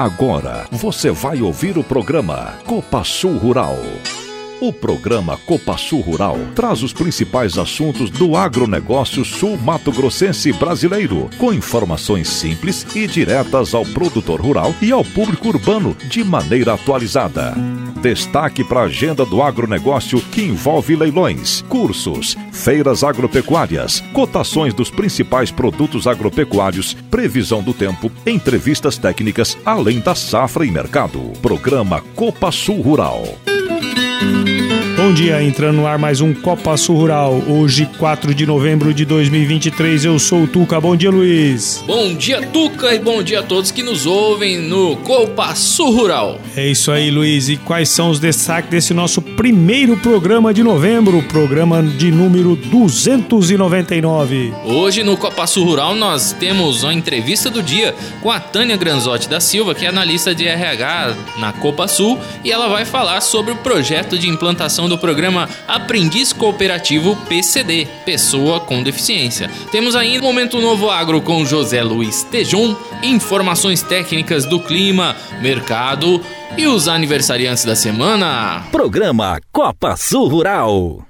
Agora você vai ouvir o programa Copa Sul Rural. O programa Copa Sul Rural traz os principais assuntos do agronegócio sul-mato-grossense brasileiro, com informações simples e diretas ao produtor rural e ao público urbano de maneira atualizada. Destaque para a agenda do agronegócio que envolve leilões, cursos, feiras agropecuárias, cotações dos principais produtos agropecuários, previsão do tempo, entrevistas técnicas, além da safra e mercado. Programa Copa Sul Rural. Bom dia, entrando no ar mais um Copa Sul Rural. Hoje, 4 de novembro de 2023, eu sou o Tuca. Bom dia, Luiz. Bom dia, Tuca, e bom dia a todos que nos ouvem no Copa Sul Rural. É isso aí, Luiz. E quais são os destaques desse nosso primeiro programa de novembro, programa de número 299? Hoje no Copa Sul Rural nós temos uma entrevista do dia com a Tânia Granzotti da Silva, que é analista de RH na Copa Sul, e ela vai falar sobre o projeto de implantação do programa Aprendiz Cooperativo PCD, Pessoa com Deficiência. Temos ainda o Momento Novo Agro com José Luiz Tejon, informações técnicas do clima, mercado e os aniversariantes da semana. Programa Copa Sul Rural.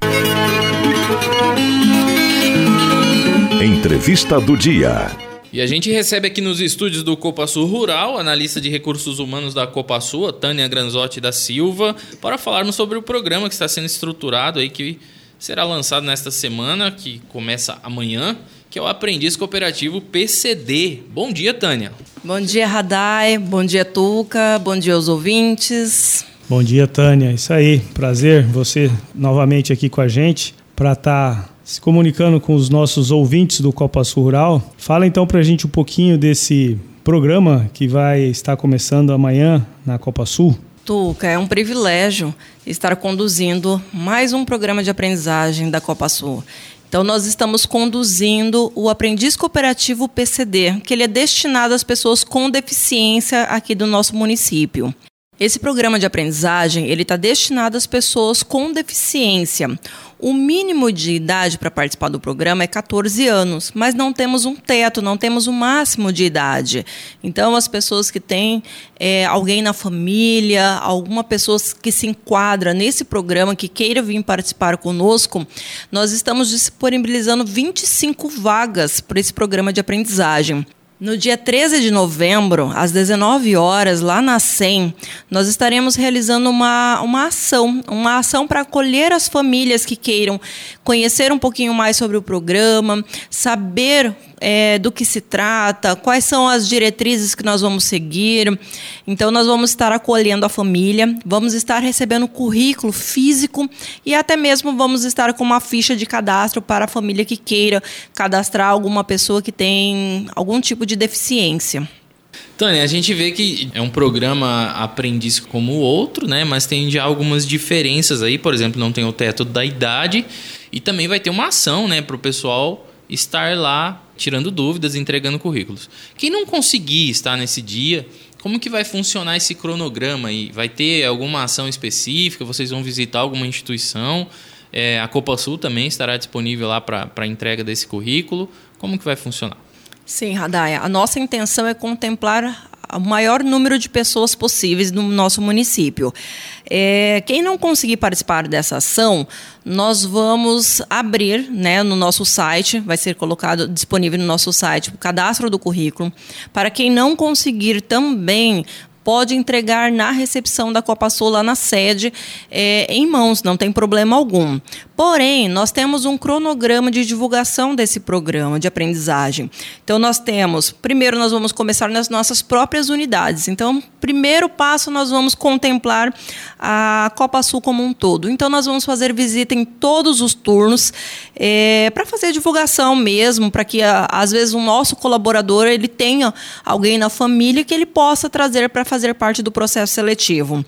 Entrevista do dia. E a gente recebe aqui nos estúdios do Copa Sul Rural, analista de recursos humanos da Copa Sul, a Tânia Granzotti da Silva, para falarmos sobre o programa que está sendo estruturado aí, que será lançado nesta semana, que começa amanhã, que é o Aprendiz Cooperativo PCD. Bom dia, Tânia. Bom dia, Radai. Bom dia, Tuca. Bom dia aos ouvintes. Bom dia, Tânia. Isso aí, prazer você novamente aqui com a gente para estar tá se comunicando com os nossos ouvintes do Copa Sul Rural. Fala então para a gente um pouquinho desse programa que vai estar começando amanhã na Copa Sul. Tuca, é um privilégio estar conduzindo mais um programa de aprendizagem da Copa Sul. Então, nós estamos conduzindo o Aprendiz Cooperativo PCD, que ele é destinado às pessoas com deficiência aqui do nosso município. Esse programa de aprendizagem ele está destinado às pessoas com deficiência. O mínimo de idade para participar do programa é 14 anos, mas não temos um teto, não temos um máximo de idade. Então, as pessoas que têm é, alguém na família, alguma pessoa que se enquadra nesse programa, que queira vir participar conosco, nós estamos disponibilizando 25 vagas para esse programa de aprendizagem. No dia 13 de novembro, às 19 horas, lá na SEM, nós estaremos realizando uma, uma ação, uma ação para acolher as famílias que queiram conhecer um pouquinho mais sobre o programa, saber é, do que se trata, quais são as diretrizes que nós vamos seguir. Então, nós vamos estar acolhendo a família, vamos estar recebendo currículo físico e até mesmo vamos estar com uma ficha de cadastro para a família que queira cadastrar alguma pessoa que tem algum tipo de deficiência. Tânia, a gente vê que é um programa aprendiz como o outro, né? Mas tem já algumas diferenças aí. Por exemplo, não tem o teto da idade e também vai ter uma ação, né, para o pessoal estar lá tirando dúvidas, entregando currículos. Quem não conseguir estar nesse dia, como que vai funcionar esse cronograma aí? Vai ter alguma ação específica? Vocês vão visitar alguma instituição? É, a Copa Sul também estará disponível lá para entrega desse currículo. Como que vai funcionar? Sim, Radaya. A nossa intenção é contemplar o maior número de pessoas possíveis no nosso município. É, quem não conseguir participar dessa ação, nós vamos abrir né, no nosso site, vai ser colocado disponível no nosso site o cadastro do currículo. Para quem não conseguir também pode entregar na recepção da Copa Sul lá na sede é, em mãos, não tem problema algum. Porém, nós temos um cronograma de divulgação desse programa de aprendizagem. Então, nós temos, primeiro, nós vamos começar nas nossas próprias unidades. Então, primeiro passo, nós vamos contemplar a Copa Sul como um todo. Então, nós vamos fazer visita em todos os turnos é, para fazer divulgação mesmo, para que, às vezes, o nosso colaborador ele tenha alguém na família que ele possa trazer para fazer parte do processo seletivo.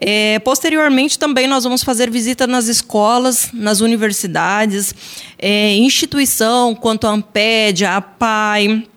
É, posteriormente, também nós vamos fazer visita nas escolas, nas universidades, é, instituição quanto a Amped, a APAI.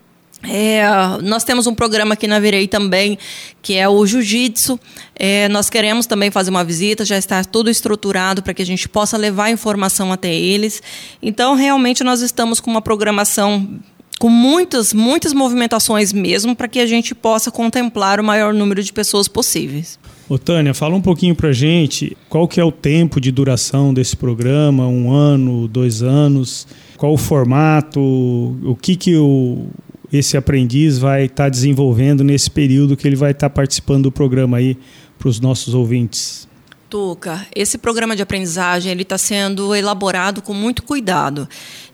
É, nós temos um programa aqui na Virei também, que é o Jiu-Jitsu. É, nós queremos também fazer uma visita, já está tudo estruturado para que a gente possa levar informação até eles. Então, realmente, nós estamos com uma programação com muitas, muitas movimentações mesmo, para que a gente possa contemplar o maior número de pessoas possíveis. Ô, Tânia, fala um pouquinho pra gente qual que é o tempo de duração desse programa, um ano, dois anos, qual o formato, o que que o, esse aprendiz vai estar tá desenvolvendo nesse período que ele vai estar tá participando do programa aí para os nossos ouvintes. Tuca, esse programa de aprendizagem ele está sendo elaborado com muito cuidado.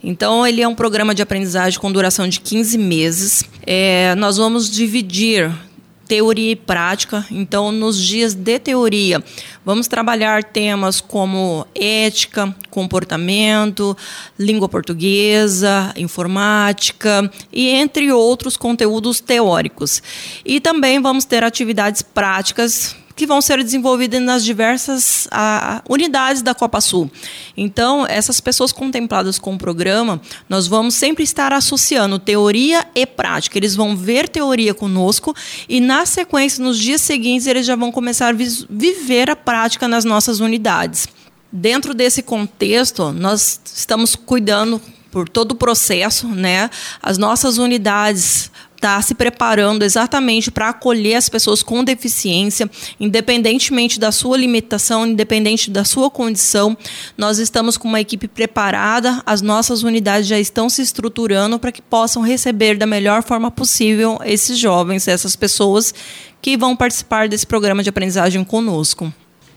Então, ele é um programa de aprendizagem com duração de 15 meses. É, nós vamos dividir teoria e prática. Então, nos dias de teoria, vamos trabalhar temas como ética, comportamento, língua portuguesa, informática e entre outros conteúdos teóricos. E também vamos ter atividades práticas que vão ser desenvolvidas nas diversas a, unidades da Copa Sul. Então, essas pessoas contempladas com o programa, nós vamos sempre estar associando teoria e prática. Eles vão ver teoria conosco e, na sequência, nos dias seguintes, eles já vão começar a viver a prática nas nossas unidades. Dentro desse contexto, nós estamos cuidando por todo o processo, né? As nossas unidades está se preparando exatamente para acolher as pessoas com deficiência, independentemente da sua limitação, independente da sua condição. Nós estamos com uma equipe preparada, as nossas unidades já estão se estruturando para que possam receber da melhor forma possível esses jovens, essas pessoas que vão participar desse programa de aprendizagem conosco.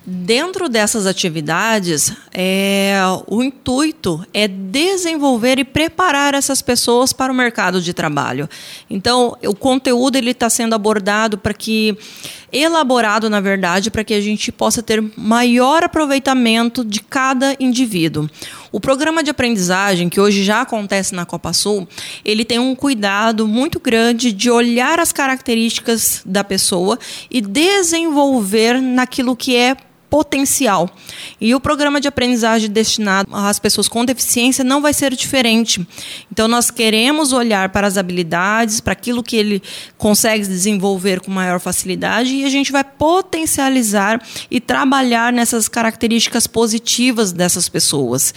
Dentro dessas atividades, é, o intuito é desenvolver e preparar essas pessoas para o mercado de trabalho. Então, o conteúdo ele está sendo abordado para que elaborado, na verdade, para que a gente possa ter maior aproveitamento de cada indivíduo. O programa de aprendizagem, que hoje já acontece na Copa Sul, ele tem um cuidado muito grande de olhar as características da pessoa e desenvolver naquilo que é potencial. E o programa de aprendizagem destinado às pessoas com deficiência não vai ser diferente. Então, nós queremos olhar para as habilidades, para aquilo que ele consegue desenvolver com maior facilidade e a gente vai potencializar e trabalhar nessas características positivas dessas pessoas.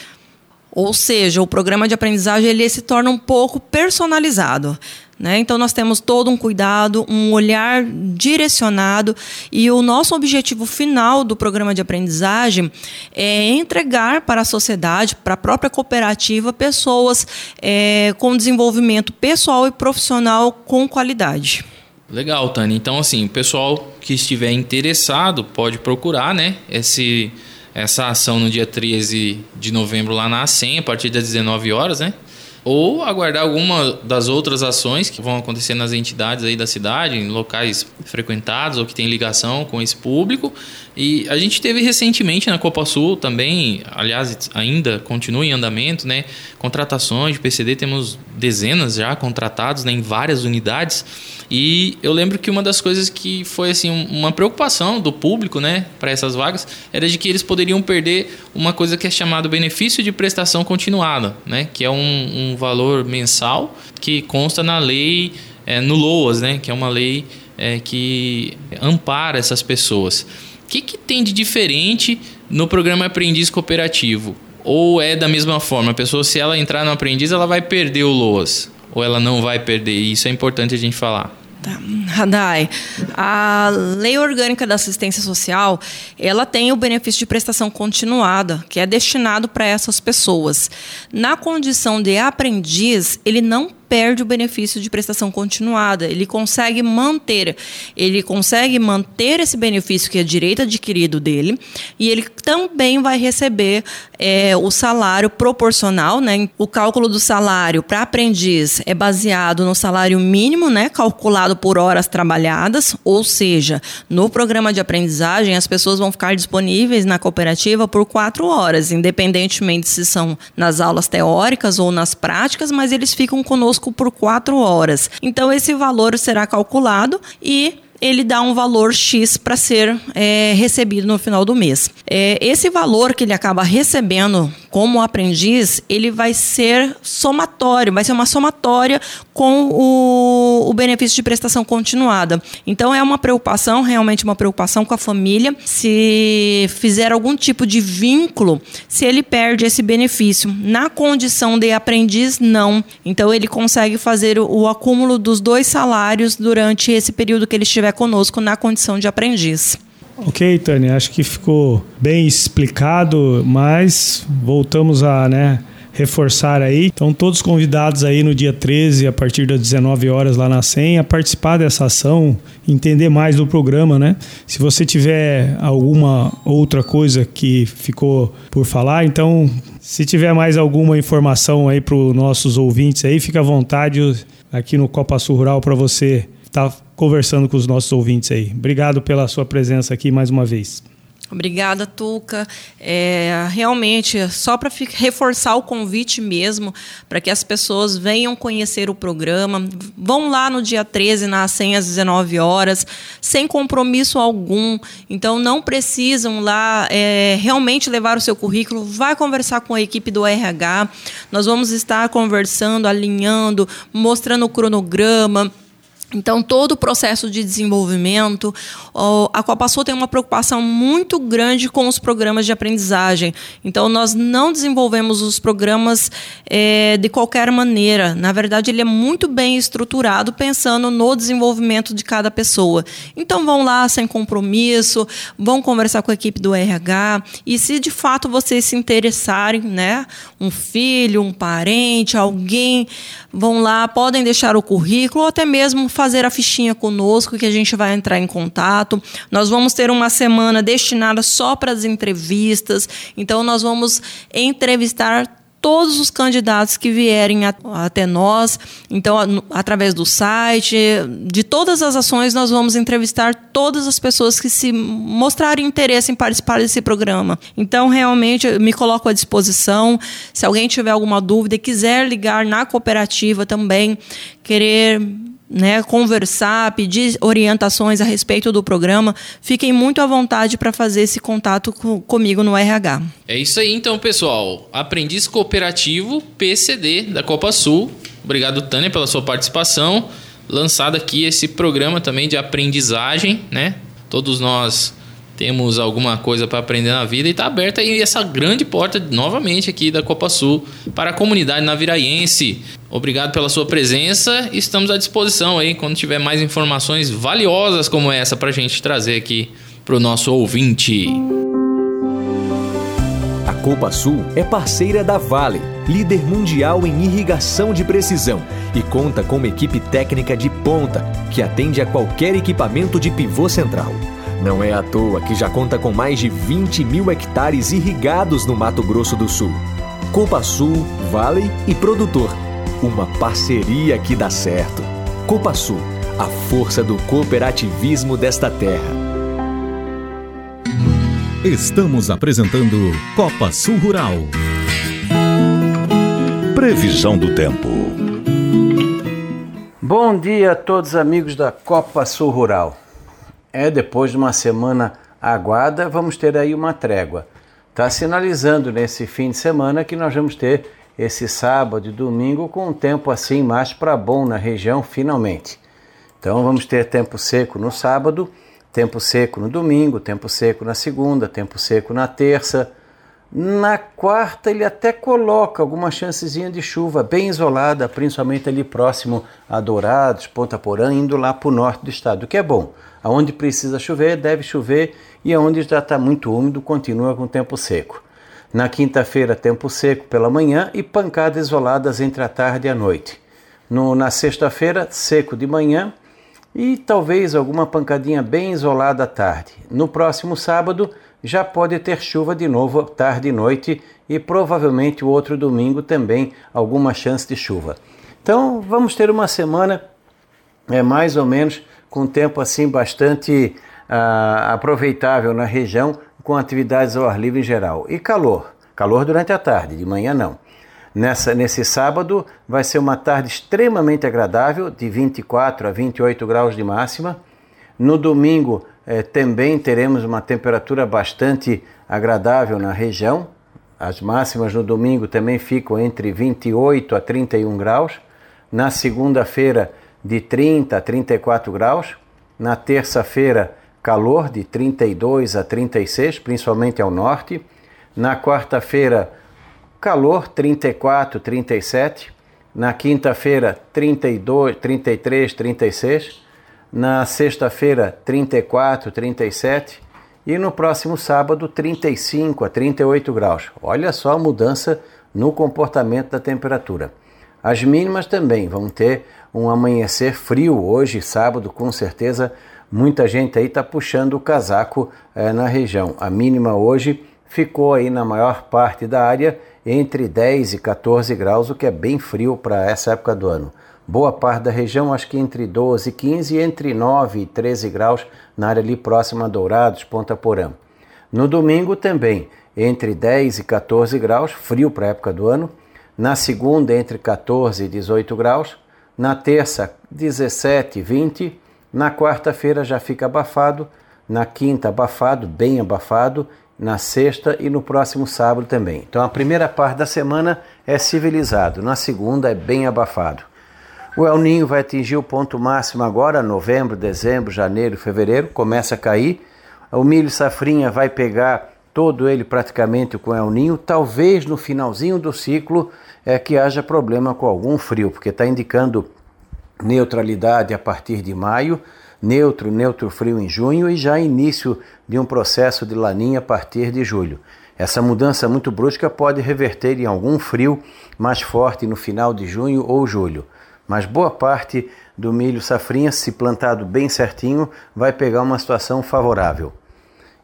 Ou seja, o programa de aprendizagem ele se torna um pouco personalizado. Né? Então, nós temos todo um cuidado, um olhar direcionado, e o nosso objetivo final do programa de aprendizagem é entregar para a sociedade, para a própria cooperativa, pessoas é, com desenvolvimento pessoal e profissional com qualidade. Legal, Tânia. Então, assim, o pessoal que estiver interessado pode procurar né, esse, essa ação no dia 13 de novembro lá na ASEM, a partir das 19 horas, né? Ou aguardar alguma das outras ações que vão acontecer nas entidades aí da cidade, em locais frequentados ou que tem ligação com esse público. E a gente teve recentemente na Copa Sul também, aliás, ainda continua em andamento, né? Contratações de PCD, temos dezenas já contratados né, em várias unidades. E eu lembro que uma das coisas que foi assim uma preocupação do público, né, para essas vagas, era de que eles poderiam perder uma coisa que é chamado benefício de prestação continuada, né, que é um, um valor mensal que consta na lei é, no LOAS, né, que é uma lei é, que ampara essas pessoas. Que, que tem de diferente no programa Aprendiz Cooperativo? Ou é da mesma forma? A pessoa, se ela entrar no aprendiz, ela vai perder o LOAS? Ou ela não vai perder? Isso é importante a gente falar. Tá. Radai, a Lei Orgânica da Assistência Social, ela tem o benefício de prestação continuada, que é destinado para essas pessoas. Na condição de aprendiz, ele não perde o benefício de prestação continuada. Ele consegue manter, ele consegue manter esse benefício que é direito adquirido dele e ele também vai receber é, o salário proporcional, né? O cálculo do salário para aprendiz é baseado no salário mínimo, né? Calculado por horas trabalhadas, ou seja, no programa de aprendizagem as pessoas vão ficar disponíveis na cooperativa por quatro horas, independentemente se são nas aulas teóricas ou nas práticas, mas eles ficam conosco por quatro horas. Então, esse valor será calculado e ele dá um valor X para ser é, recebido no final do mês. É, esse valor que ele acaba recebendo como aprendiz, ele vai ser somatório, vai ser uma somatória com o benefício de prestação continuada. Então é uma preocupação, realmente uma preocupação com a família. Se fizer algum tipo de vínculo, se ele perde esse benefício. Na condição de aprendiz, não. Então ele consegue fazer o, o acúmulo dos dois salários durante esse período que ele estiver conosco na condição de aprendiz. Ok, Tânia, acho que ficou bem explicado, mas voltamos a né, reforçar aí. Então, todos convidados aí no dia 13, a partir das 19 horas lá na SEM, a participar dessa ação, entender mais do programa, né? Se você tiver alguma outra coisa que ficou por falar, então, se tiver mais alguma informação aí para os nossos ouvintes aí, fica à vontade aqui no Copa Sul Rural para você estar tá conversando com os nossos ouvintes aí. Obrigado pela sua presença aqui mais uma vez. Obrigada, Tuca. É, realmente, só para reforçar o convite mesmo, para que as pessoas venham conhecer o programa. Vão lá no dia 13, na senha às 19 horas, sem compromisso algum. Então, não precisam lá é, realmente levar o seu currículo. Vai conversar com a equipe do RH. Nós vamos estar conversando, alinhando, mostrando o cronograma então, todo o processo de desenvolvimento, a Copasul tem uma preocupação muito grande com os programas de aprendizagem. Então, nós não desenvolvemos os programas é, de qualquer maneira. Na verdade, ele é muito bem estruturado, pensando no desenvolvimento de cada pessoa. Então, vão lá sem compromisso, vão conversar com a equipe do RH. E se de fato vocês se interessarem, né, um filho, um parente, alguém, vão lá, podem deixar o currículo ou até mesmo fazer a fichinha conosco que a gente vai entrar em contato. Nós vamos ter uma semana destinada só para as entrevistas. Então nós vamos entrevistar todos os candidatos que vierem até nós. Então, através do site, de todas as ações, nós vamos entrevistar todas as pessoas que se mostrarem interesse em participar desse programa. Então, realmente, me coloco à disposição. Se alguém tiver alguma dúvida e quiser ligar na cooperativa também, querer né, conversar, pedir orientações a respeito do programa, fiquem muito à vontade para fazer esse contato com, comigo no RH. É isso aí então, pessoal. Aprendiz Cooperativo PCD da Copa Sul. Obrigado, Tânia, pela sua participação. Lançado aqui esse programa também de aprendizagem, né? Todos nós temos alguma coisa para aprender na vida e está aberta aí essa grande porta novamente aqui da Copa Sul para a comunidade naviraiense. Obrigado pela sua presença. Estamos à disposição aí quando tiver mais informações valiosas como essa para a gente trazer aqui para o nosso ouvinte. A Copa Sul é parceira da Vale, líder mundial em irrigação de precisão e conta com uma equipe técnica de ponta que atende a qualquer equipamento de pivô central. Não é à toa que já conta com mais de 20 mil hectares irrigados no Mato Grosso do Sul. Copa Sul, Vale e Produtor. Uma parceria que dá certo. Copa Sul, a força do cooperativismo desta terra. Estamos apresentando Copa Sul Rural. Previsão do tempo. Bom dia a todos amigos da Copa Sul Rural. É, depois de uma semana aguada, vamos ter aí uma trégua. Está sinalizando nesse fim de semana que nós vamos ter esse sábado e domingo com um tempo assim mais para bom na região, finalmente. Então vamos ter tempo seco no sábado, tempo seco no domingo, tempo seco na segunda, tempo seco na terça. Na quarta ele até coloca alguma chancezinha de chuva bem isolada, principalmente ali próximo a Dourados, Ponta Porã, indo lá para o norte do estado, o que é bom. Aonde precisa chover, deve chover e aonde já está muito úmido, continua com tempo seco. Na quinta-feira, tempo seco pela manhã e pancadas isoladas entre a tarde e a noite. No, na sexta-feira, seco de manhã e talvez alguma pancadinha bem isolada à tarde. No próximo sábado, já pode ter chuva de novo tarde e noite e provavelmente o outro domingo também alguma chance de chuva. Então vamos ter uma semana é mais ou menos com tempo assim bastante uh, aproveitável na região, com atividades ao ar livre em geral. E calor, calor durante a tarde, de manhã não. Nessa, nesse sábado vai ser uma tarde extremamente agradável, de 24 a 28 graus de máxima. No domingo eh, também teremos uma temperatura bastante agradável na região. As máximas no domingo também ficam entre 28 a 31 graus. Na segunda-feira de 30 a 34 graus. Na terça-feira, calor de 32 a 36, principalmente ao norte. Na quarta-feira, calor 34, 37. Na quinta-feira, 32, 33, 36. Na sexta-feira, 34, 37. E no próximo sábado, 35 a 38 graus. Olha só a mudança no comportamento da temperatura. As mínimas também vão ter um amanhecer frio hoje, sábado, com certeza. Muita gente aí está puxando o casaco é, na região. A mínima hoje ficou aí na maior parte da área entre 10 e 14 graus, o que é bem frio para essa época do ano. Boa parte da região, acho que entre 12 e 15 e entre 9 e 13 graus na área ali próxima a Dourados, Ponta Porã. No domingo também, entre 10 e 14 graus, frio para a época do ano. Na segunda, entre 14 e 18 graus. Na terça, 17 e 20. Na quarta-feira já fica abafado. Na quinta, abafado, bem abafado. Na sexta e no próximo sábado também. Então a primeira parte da semana é civilizado, na segunda é bem abafado. O El Ninho vai atingir o ponto máximo agora, novembro, dezembro, janeiro, fevereiro, começa a cair. O milho safrinha vai pegar todo ele praticamente com El Ninho, talvez no finalzinho do ciclo é que haja problema com algum frio, porque está indicando neutralidade a partir de maio, neutro, neutro frio em junho e já início de um processo de laninha a partir de julho. Essa mudança muito brusca pode reverter em algum frio mais forte no final de junho ou julho, mas boa parte do milho safrinha, se plantado bem certinho, vai pegar uma situação favorável.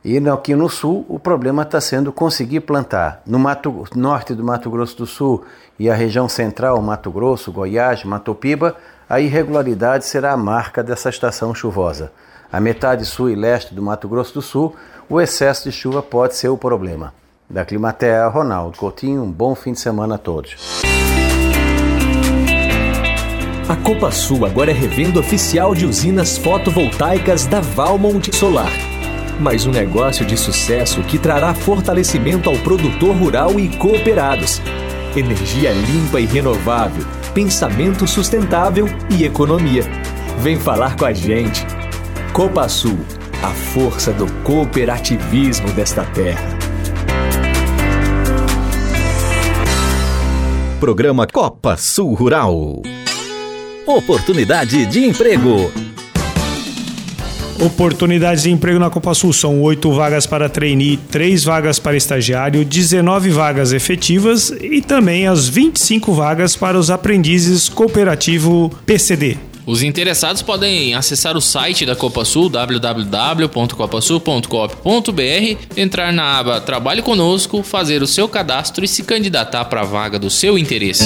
E aqui no sul, o problema está sendo conseguir plantar. No Mato, norte do Mato Grosso do Sul e a região central, Mato Grosso, Goiás, Mato Piba, a irregularidade será a marca dessa estação chuvosa. A metade sul e leste do Mato Grosso do Sul, o excesso de chuva pode ser o problema. Da Climatea, Ronaldo Coutinho, um bom fim de semana a todos. A Copa Sul agora é revenda oficial de usinas fotovoltaicas da Valmont Solar mas um negócio de sucesso que trará fortalecimento ao produtor rural e cooperados. Energia limpa e renovável, pensamento sustentável e economia. Vem falar com a gente. Copa Sul, a força do cooperativismo desta terra. Programa Copa Sul Rural. Oportunidade de emprego. Oportunidades de emprego na Copa Sul são 8 vagas para trainee, 3 vagas para estagiário, 19 vagas efetivas e também as 25 vagas para os aprendizes cooperativo PCD. Os interessados podem acessar o site da Copa Sul, www.copasul.coop.br, entrar na aba Trabalhe Conosco, fazer o seu cadastro e se candidatar para a vaga do seu interesse.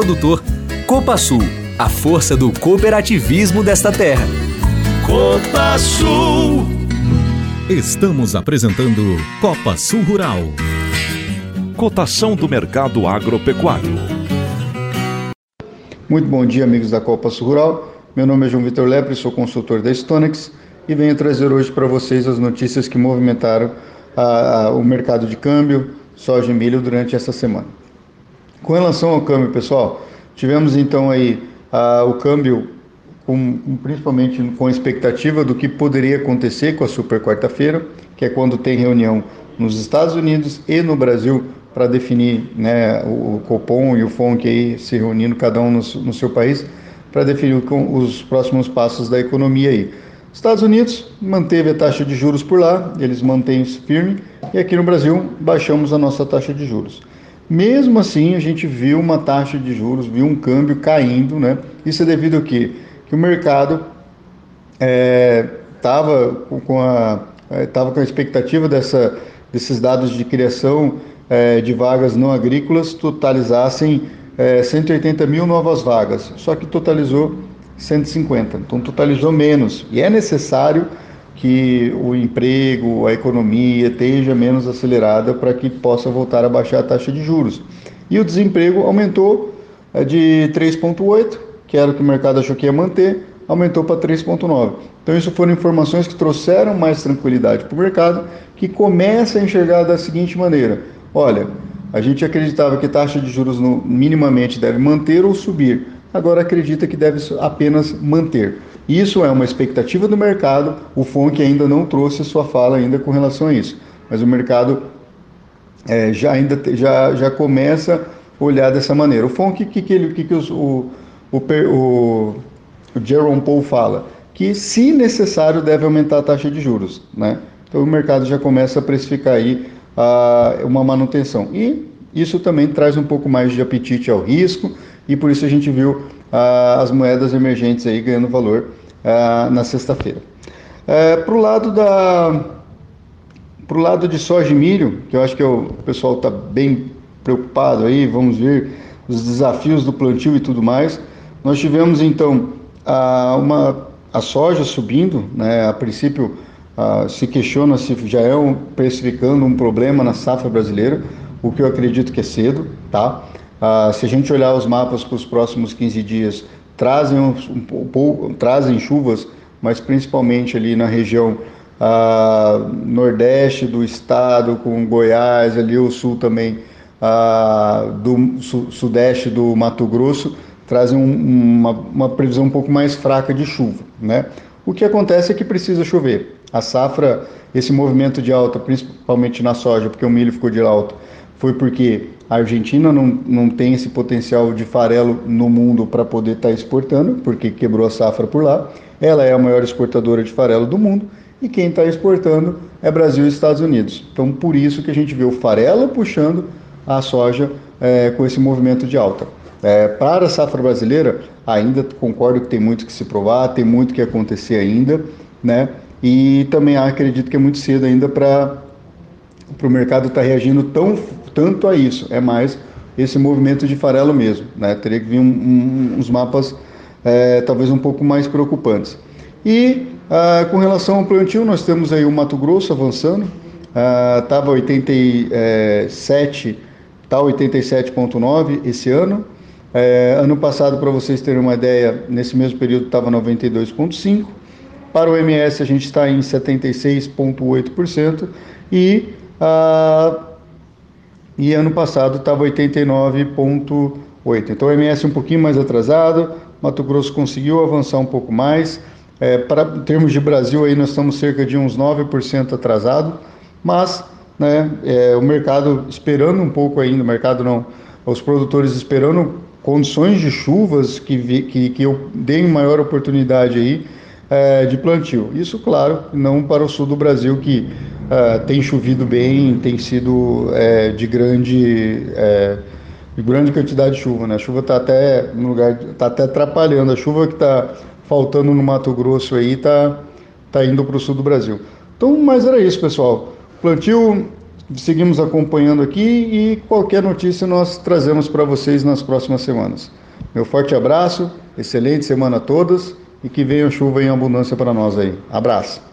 produtor. Copa Sul, a força do cooperativismo desta terra. Copa Sul. Estamos apresentando Copa Sul Rural. Cotação do mercado agropecuário. Muito bom dia, amigos da Copa Sul Rural. Meu nome é João Vitor Lepre, sou consultor da Stonex e venho trazer hoje para vocês as notícias que movimentaram a, a, o mercado de câmbio, soja e milho durante essa semana. Com relação ao câmbio, pessoal, tivemos então aí o câmbio com, principalmente com a expectativa do que poderia acontecer com a super quarta-feira, que é quando tem reunião nos Estados Unidos e no Brasil para definir né, o Copom e o FONC aí se reunindo cada um no, no seu país para definir os próximos passos da economia aí. Estados Unidos manteve a taxa de juros por lá, eles mantêm firme, e aqui no Brasil baixamos a nossa taxa de juros. Mesmo assim, a gente viu uma taxa de juros, viu um câmbio caindo, né? Isso é devido ao quê? Que o mercado estava é, com a estava é, com a expectativa dessa, desses dados de criação é, de vagas não agrícolas totalizassem é, 180 mil novas vagas, só que totalizou 150. Então totalizou menos. E é necessário que o emprego, a economia esteja menos acelerada para que possa voltar a baixar a taxa de juros. E o desemprego aumentou é, de 3,8, que era o que o mercado achou que ia manter, aumentou para 3,9. Então, isso foram informações que trouxeram mais tranquilidade para o mercado, que começa a enxergar da seguinte maneira: olha, a gente acreditava que taxa de juros no, minimamente deve manter ou subir, agora acredita que deve apenas manter. Isso é uma expectativa do mercado, o FONC ainda não trouxe sua fala ainda com relação a isso, mas o mercado é, já, ainda, já, já começa a olhar dessa maneira. O FONC, o que, que, que, que os, o, o, o o Jerome Paul fala que, se necessário, deve aumentar a taxa de juros. Né? Então, o mercado já começa a precificar aí uh, uma manutenção. E isso também traz um pouco mais de apetite ao risco, e por isso a gente viu uh, as moedas emergentes aí ganhando valor uh, na sexta-feira. Uh, Para o lado da para o lado de soja e milho, que eu acho que o pessoal está bem preocupado aí, vamos ver os desafios do plantio e tudo mais. Nós tivemos então a, uma, a soja subindo, né, a princípio se questiona se já é um, precificando um problema na safra brasileira, o que eu acredito que é cedo, tá? Se a gente olhar os mapas para os próximos 15 dias, trazem, um, um, trazem chuvas, mas principalmente ali na região nordeste do estado, com Goiás, ali o sul também, do su, sudeste do Mato Grosso, trazem um, uma, uma, previsão um pouco mais fraca de chuva. Né? O que acontece é que precisa chover. A safra, esse movimento de alta, principalmente na soja, porque o milho ficou de alta, foi porque a Argentina não, não tem esse potencial de farelo no mundo para poder estar tá exportando, porque quebrou a safra por lá. Ela é a maior exportadora de farelo do mundo e quem está exportando é Brasil e Estados Unidos. Então, por isso que a gente vê o farelo puxando a soja é, com esse movimento de alta. É, para a safra brasileira, ainda concordo que tem muito que se provar, tem muito que acontecer ainda, né? E também acredito que é muito cedo ainda para o mercado estar tá reagindo tão, tanto a isso. É mais esse movimento de farelo mesmo, né? Teria que vir um, um, uns mapas é, talvez um pouco mais preocupantes. E ah, com relação ao plantio, nós temos aí o Mato Grosso avançando, estava ah, 87, está 87,9 esse ano. É, ano passado, para vocês terem uma ideia, nesse mesmo período estava 92,5%. Para o MS, a gente está em 76,8%. E, ah, e ano passado estava 89,8%. Então, o MS um pouquinho mais atrasado. Mato Grosso conseguiu avançar um pouco mais. É, para em termos de Brasil, aí nós estamos cerca de uns 9% atrasado. Mas né, é, o mercado esperando um pouco ainda, o mercado não, os produtores esperando condições de chuvas que, vi, que, que eu dei maior oportunidade aí é, de plantio. Isso, claro, não para o sul do Brasil, que é, tem chovido bem, tem sido é, de grande é, de grande quantidade de chuva. Né? A chuva está até no lugar, está até atrapalhando. A chuva que está faltando no Mato Grosso aí está tá indo para o sul do Brasil. Então, mas era isso, pessoal. Plantio seguimos acompanhando aqui e qualquer notícia nós trazemos para vocês nas próximas semanas. Meu forte abraço, excelente semana a todos e que venha chuva em abundância para nós aí. Abraço.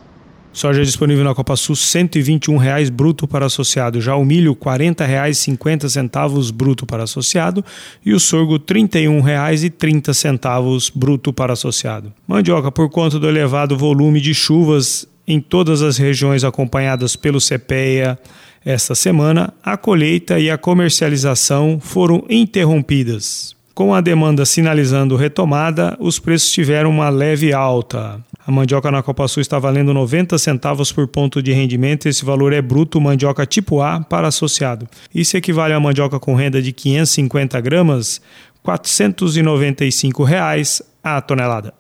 Soja disponível na Copa Sul, R$ 121,00 bruto para associado. Já o milho, R$ 40,50 bruto para associado. E o sorgo, R$ 31,30 bruto para associado. Mandioca, por conta do elevado volume de chuvas em todas as regiões acompanhadas pelo CPEA, esta semana, a colheita e a comercialização foram interrompidas. Com a demanda sinalizando retomada, os preços tiveram uma leve alta. A mandioca na Copa Sul está valendo 90 centavos por ponto de rendimento. Esse valor é bruto mandioca tipo A para associado. Isso equivale a mandioca com renda de 550 gramas, 495 reais a tonelada.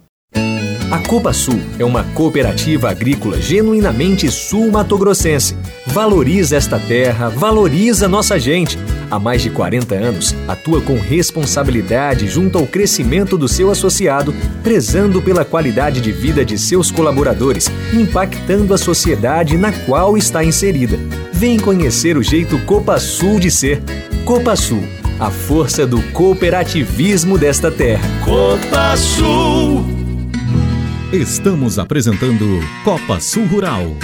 A Copa Sul é uma cooperativa agrícola genuinamente sul-matogrossense. Valoriza esta terra, valoriza nossa gente. Há mais de 40 anos, atua com responsabilidade junto ao crescimento do seu associado, prezando pela qualidade de vida de seus colaboradores, impactando a sociedade na qual está inserida. Vem conhecer o jeito Copa Sul de ser. Copa Sul a força do cooperativismo desta terra. Copa Sul. Estamos apresentando Copa Sul Rural.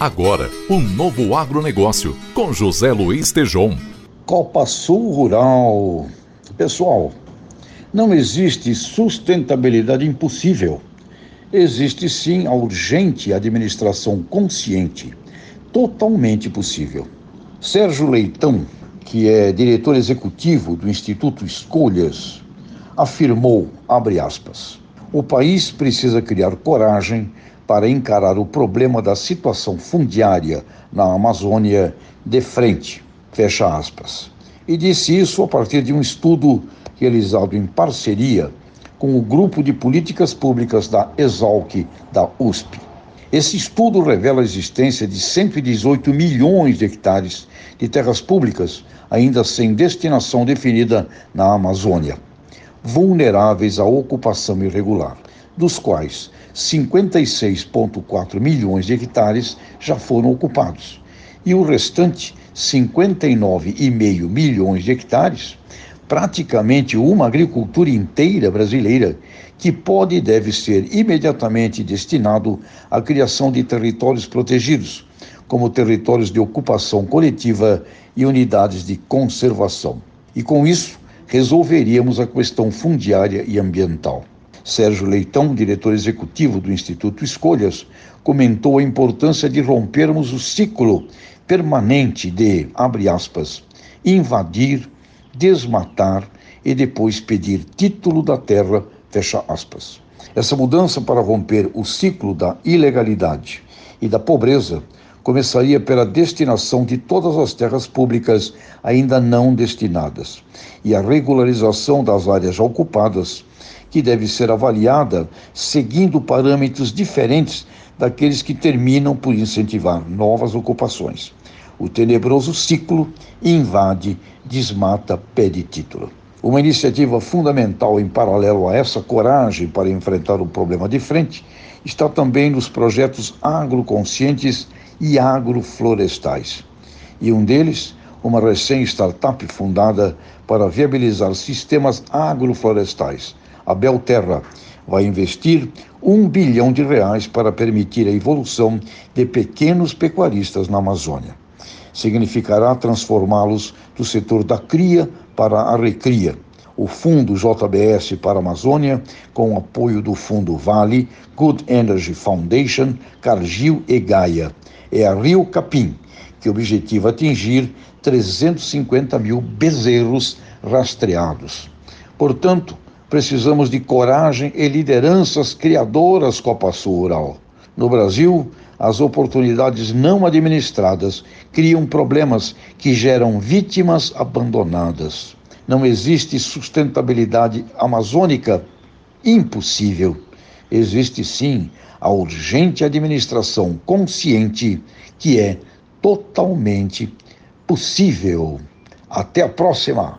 Agora, um novo agronegócio com José Luiz Tejon. Copa Sul Rural. Pessoal, não existe sustentabilidade impossível. Existe sim a urgente administração consciente, totalmente possível. Sérgio Leitão, que é diretor executivo do Instituto Escolhas, afirmou, abre aspas, o país precisa criar coragem para encarar o problema da situação fundiária na Amazônia de frente, fecha aspas. E disse isso a partir de um estudo realizado em parceria com o Grupo de Políticas Públicas da Exalc da USP. Esse estudo revela a existência de 118 milhões de hectares de terras públicas ainda sem destinação definida na Amazônia, vulneráveis à ocupação irregular, dos quais 56,4 milhões de hectares já foram ocupados, e o restante, 59,5 milhões de hectares, praticamente uma agricultura inteira brasileira que pode e deve ser imediatamente destinado à criação de territórios protegidos, como territórios de ocupação coletiva e unidades de conservação. E com isso, resolveríamos a questão fundiária e ambiental. Sérgio Leitão, diretor executivo do Instituto Escolhas, comentou a importância de rompermos o ciclo permanente de, abre aspas, invadir, desmatar e depois pedir título da terra, fecha aspas. Essa mudança para romper o ciclo da ilegalidade e da pobreza começaria pela destinação de todas as terras públicas ainda não destinadas e a regularização das áreas ocupadas, que deve ser avaliada seguindo parâmetros diferentes daqueles que terminam por incentivar novas ocupações. O tenebroso ciclo invade, desmata, pede título. Uma iniciativa fundamental em paralelo a essa coragem para enfrentar o problema de frente está também nos projetos agroconscientes e agroflorestais. E um deles, uma recém-startup fundada para viabilizar sistemas agroflorestais. A Belterra vai investir um bilhão de reais para permitir a evolução de pequenos pecuaristas na Amazônia significará transformá-los do setor da cria para a recria. O Fundo JBS para a Amazônia, com apoio do Fundo Vale, Good Energy Foundation, Cargill e Gaia. É a Rio Capim, que objetiva atingir 350 mil bezerros rastreados. Portanto, precisamos de coragem e lideranças criadoras Copa Sul Rural. No Brasil, as oportunidades não administradas criam problemas que geram vítimas abandonadas. Não existe sustentabilidade amazônica impossível. Existe sim a urgente administração consciente que é totalmente possível. Até a próxima!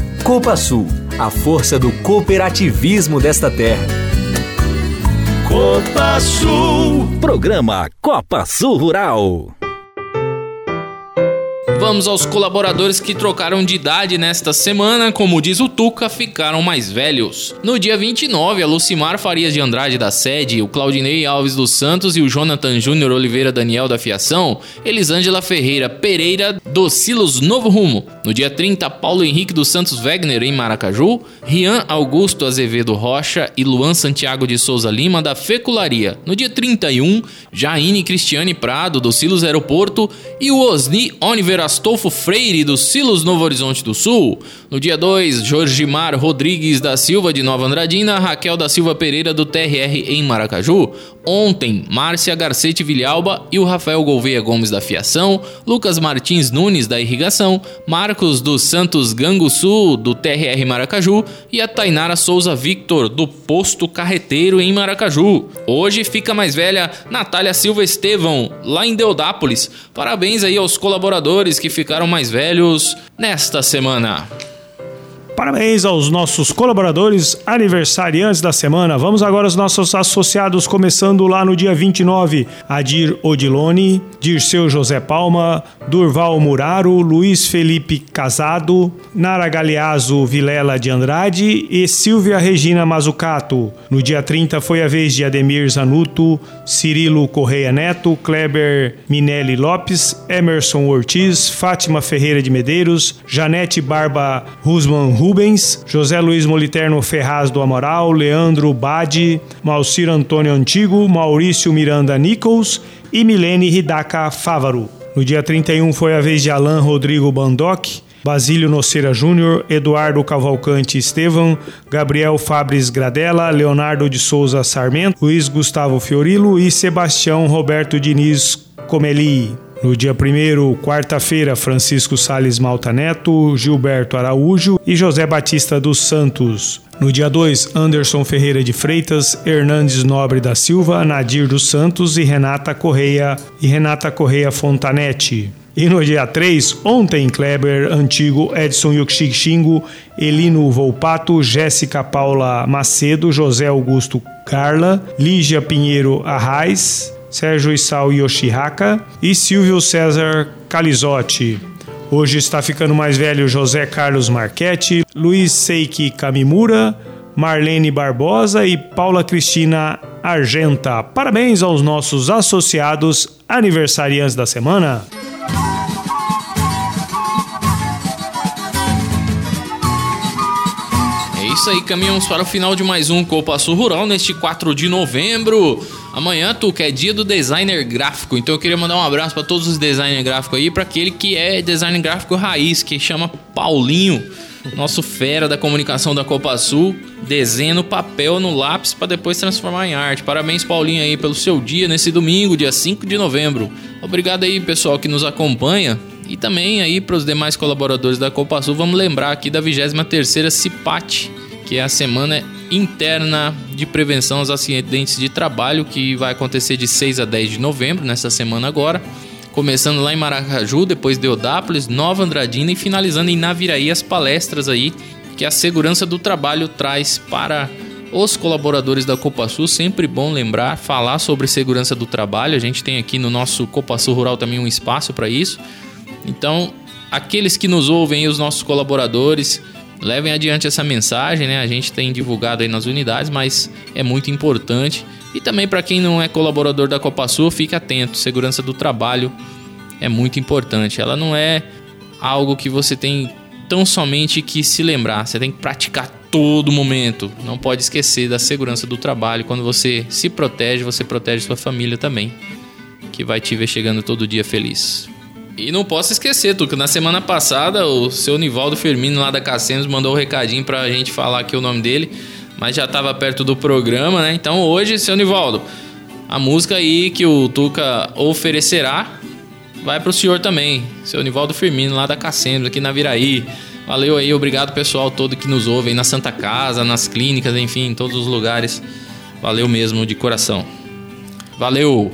Copa Sul, a força do cooperativismo desta terra. Copa Sul. Programa Copa Sul Rural. Vamos aos colaboradores que trocaram de idade nesta semana, como diz o Tuca, ficaram mais velhos. No dia 29, a Lucimar Farias de Andrade da Sede, o Claudinei Alves dos Santos e o Jonathan Júnior Oliveira Daniel da Fiação, Elisângela Ferreira Pereira dos Silos Novo Rumo. No dia 30, Paulo Henrique dos Santos Wegner em Maracaju, Rian Augusto Azevedo Rocha e Luan Santiago de Souza Lima da Fecularia. No dia 31, Jaine Cristiane Prado do Silos Aeroporto e o Osni Oliveira Astolfo Freire, do Silos Novo Horizonte do Sul. No dia 2, Jorgimar Rodrigues da Silva, de Nova Andradina, Raquel da Silva Pereira, do TRR em Maracaju. Ontem, Márcia Garcete Vilhalba e o Rafael Gouveia Gomes da Fiação, Lucas Martins Nunes da Irrigação, Marcos dos Santos Ganguçu, do TRR Maracaju e a Tainara Souza Victor, do Posto Carreteiro em Maracaju. Hoje fica mais velha Natália Silva Estevão, lá em Deodápolis. Parabéns aí aos colaboradores que ficaram mais velhos nesta semana. Parabéns aos nossos colaboradores aniversariantes da semana. Vamos agora aos nossos associados, começando lá no dia 29. Adir Odilone, Dirceu José Palma, Durval Muraro, Luiz Felipe Casado, Nara Galeazo Vilela de Andrade e Silvia Regina Mazucato. No dia 30 foi a vez de Ademir Zanuto, Cirilo Correia Neto, Kleber Minelli Lopes, Emerson Ortiz, Fátima Ferreira de Medeiros, Janete Barba Rusman Rubens, José Luiz Moliterno Ferraz do Amoral, Leandro Bade, Malcir Antônio Antigo, Maurício Miranda Nichols e Milene Hidaka Fávaro. No dia 31 foi a vez de Alain Rodrigo Bandoc, Basílio Noceira Júnior, Eduardo Cavalcante Estevam, Gabriel Fabres Gradella, Leonardo de Souza Sarmento, Luiz Gustavo Fiorilo e Sebastião Roberto Diniz Comeli. No dia 1 quarta-feira, Francisco Sales Malta Neto, Gilberto Araújo e José Batista dos Santos. No dia 2, Anderson Ferreira de Freitas, Hernandes Nobre da Silva, Nadir dos Santos e Renata Correia e Renata Correia Fontanetti. E no dia 3, ontem, Kleber Antigo, Edson Yuxixingo, Elino Volpato, Jéssica Paula Macedo, José Augusto Carla, Lígia Pinheiro Arraes, Sérgio Isao Yoshihaka e Silvio César Calizotti. Hoje está ficando mais velho José Carlos Marchetti, Luiz Seiki Kamimura, Marlene Barbosa e Paula Cristina Argenta. Parabéns aos nossos associados aniversariantes da semana. É isso aí, caminhamos para o final de mais um Copa Sul Rural neste 4 de novembro. Amanhã, Tuca, é dia do designer gráfico, então eu queria mandar um abraço para todos os designers gráficos aí, para aquele que é designer gráfico raiz, que chama Paulinho, nosso fera da comunicação da Copa Sul, desenha no papel, no lápis, para depois transformar em arte. Parabéns, Paulinho, aí, pelo seu dia nesse domingo, dia 5 de novembro. Obrigado aí, pessoal, que nos acompanha. E também aí para os demais colaboradores da Copa Sul, vamos lembrar aqui da 23ª CIPAT, que é a semana interna de prevenção aos acidentes de trabalho, que vai acontecer de 6 a 10 de novembro, nessa semana agora. Começando lá em Maracaju, depois Deodápolis, Nova Andradina e finalizando em Naviraí as palestras aí que a segurança do trabalho traz para os colaboradores da Copa Sul. Sempre bom lembrar, falar sobre segurança do trabalho. A gente tem aqui no nosso Copa Sul Rural também um espaço para isso. Então, aqueles que nos ouvem, os nossos colaboradores, levem adiante essa mensagem, né? A gente tem divulgado aí nas unidades, mas é muito importante. E também para quem não é colaborador da Copa Sul, fique atento. Segurança do trabalho é muito importante. Ela não é algo que você tem tão somente que se lembrar. Você tem que praticar todo momento. Não pode esquecer da segurança do trabalho. Quando você se protege, você protege sua família também, que vai te ver chegando todo dia feliz. E não posso esquecer, Tuca, na semana passada o seu Nivaldo Firmino lá da Cassemos mandou um recadinho pra gente falar aqui o nome dele, mas já tava perto do programa, né? Então hoje, seu Nivaldo, a música aí que o Tuca oferecerá vai pro senhor também, seu Nivaldo Firmino lá da Cassemos, aqui na Viraí. Valeu aí, obrigado pessoal todo que nos ouve aí na Santa Casa, nas clínicas, enfim, em todos os lugares. Valeu mesmo de coração. Valeu.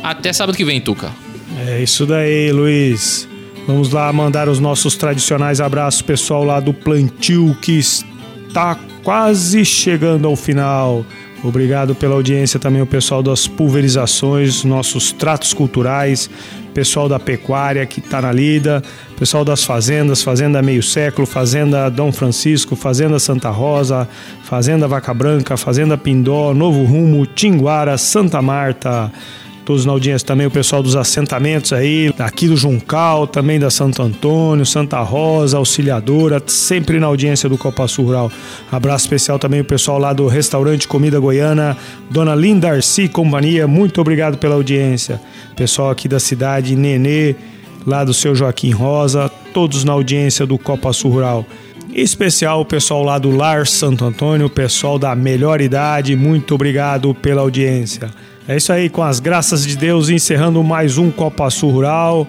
Até sábado que vem, Tuca. É isso daí, Luiz. Vamos lá mandar os nossos tradicionais abraços pessoal lá do plantio que está quase chegando ao final. Obrigado pela audiência também o pessoal das pulverizações, nossos tratos culturais, pessoal da pecuária que está na lida, pessoal das fazendas, Fazenda Meio Século, Fazenda Dom Francisco, Fazenda Santa Rosa, Fazenda Vaca Branca, Fazenda Pindó, Novo Rumo, Tinguara, Santa Marta todos na audiência também, o pessoal dos assentamentos aí, aqui do Juncal, também da Santo Antônio, Santa Rosa, Auxiliadora, sempre na audiência do Copa Sul Rural. Abraço especial também o pessoal lá do restaurante Comida Goiana, Dona Linda Arci Companhia, muito obrigado pela audiência. Pessoal aqui da cidade, Nenê, lá do seu Joaquim Rosa, todos na audiência do Copa Sul Rural. Em especial o pessoal lá do Lar Santo Antônio, o pessoal da melhor idade, muito obrigado pela audiência. É isso aí, com as graças de Deus, encerrando mais um Copa Sul Rural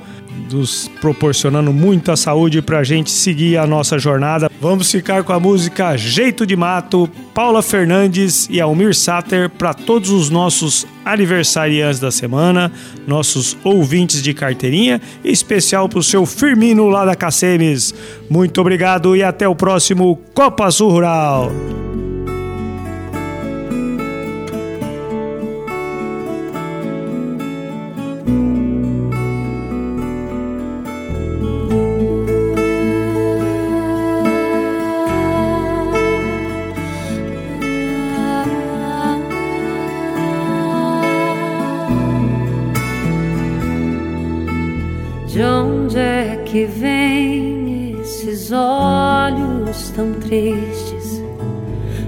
nos proporcionando muita saúde para a gente seguir a nossa jornada. Vamos ficar com a música Jeito de Mato, Paula Fernandes e Almir Sater para todos os nossos aniversariantes da semana, nossos ouvintes de carteirinha, em especial para o seu Firmino lá da Cacemes. Muito obrigado e até o próximo Copa Sul Rural. Tristes?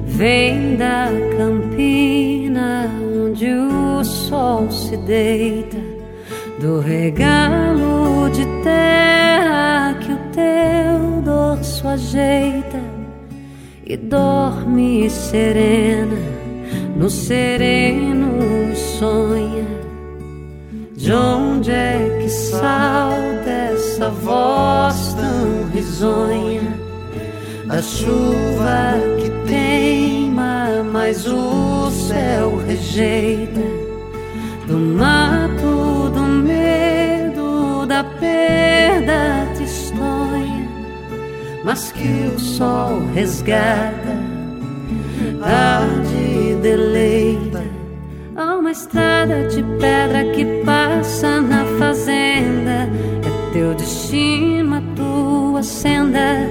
Vem da campina onde o sol se deita, do regalo de terra que o teu dorso ajeita e dorme serena no sereno sonha. De onde é que salta essa voz tão risonha da chuva que teima, mas o céu rejeita do mato, do medo, da perda tristonha, mas que o sol resgata, arde deleita. Há uma estrada de pedra que passa na fazenda teu destino, a tua senda,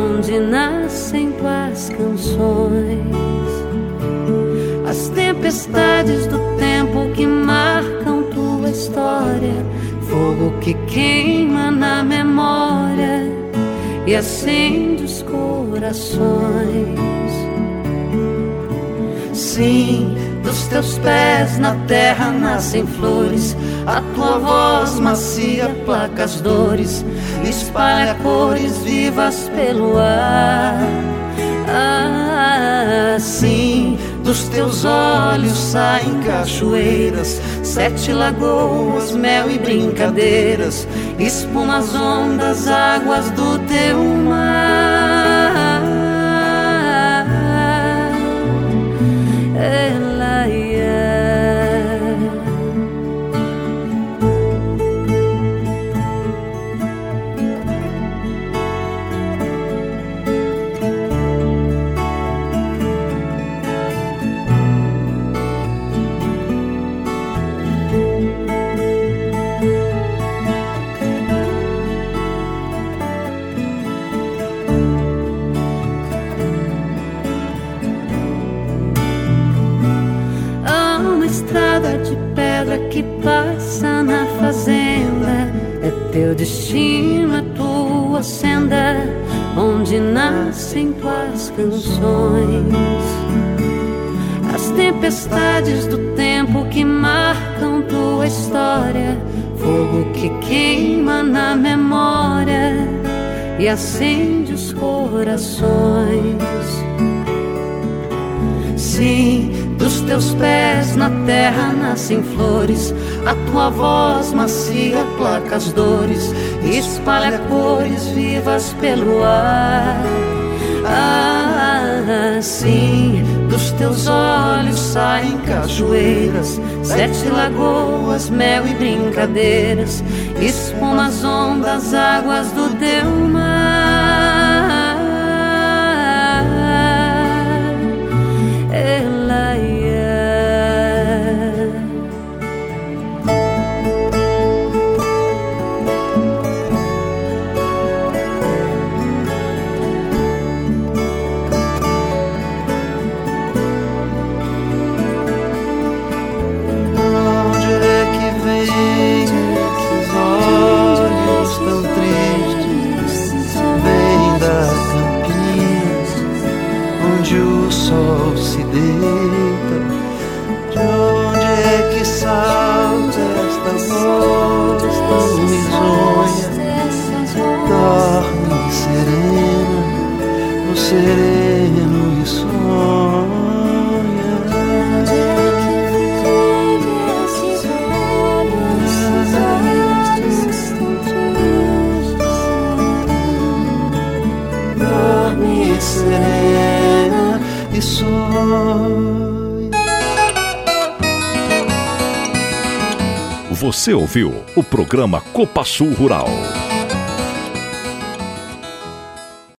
onde nascem tuas canções. As tempestades do tempo que marcam tua história, fogo que queima na memória e acende os corações. Sim, dos teus pés na terra nascem flores a tua voz macia placa as dores, espalha cores vivas pelo ar. Assim, dos teus olhos saem cachoeiras, sete lagoas, mel e brincadeiras, espumas, ondas, águas do teu mar. Acende os corações. Sim dos teus pés na terra nascem flores, a tua voz macia placa as dores, espalha cores vivas pelo ar. Assim, dos teus olhos saem cachoeiras, sete lagoas, mel e brincadeiras, espumas, ondas, águas do teu mar. Ouviu o programa Copa Sul Rural.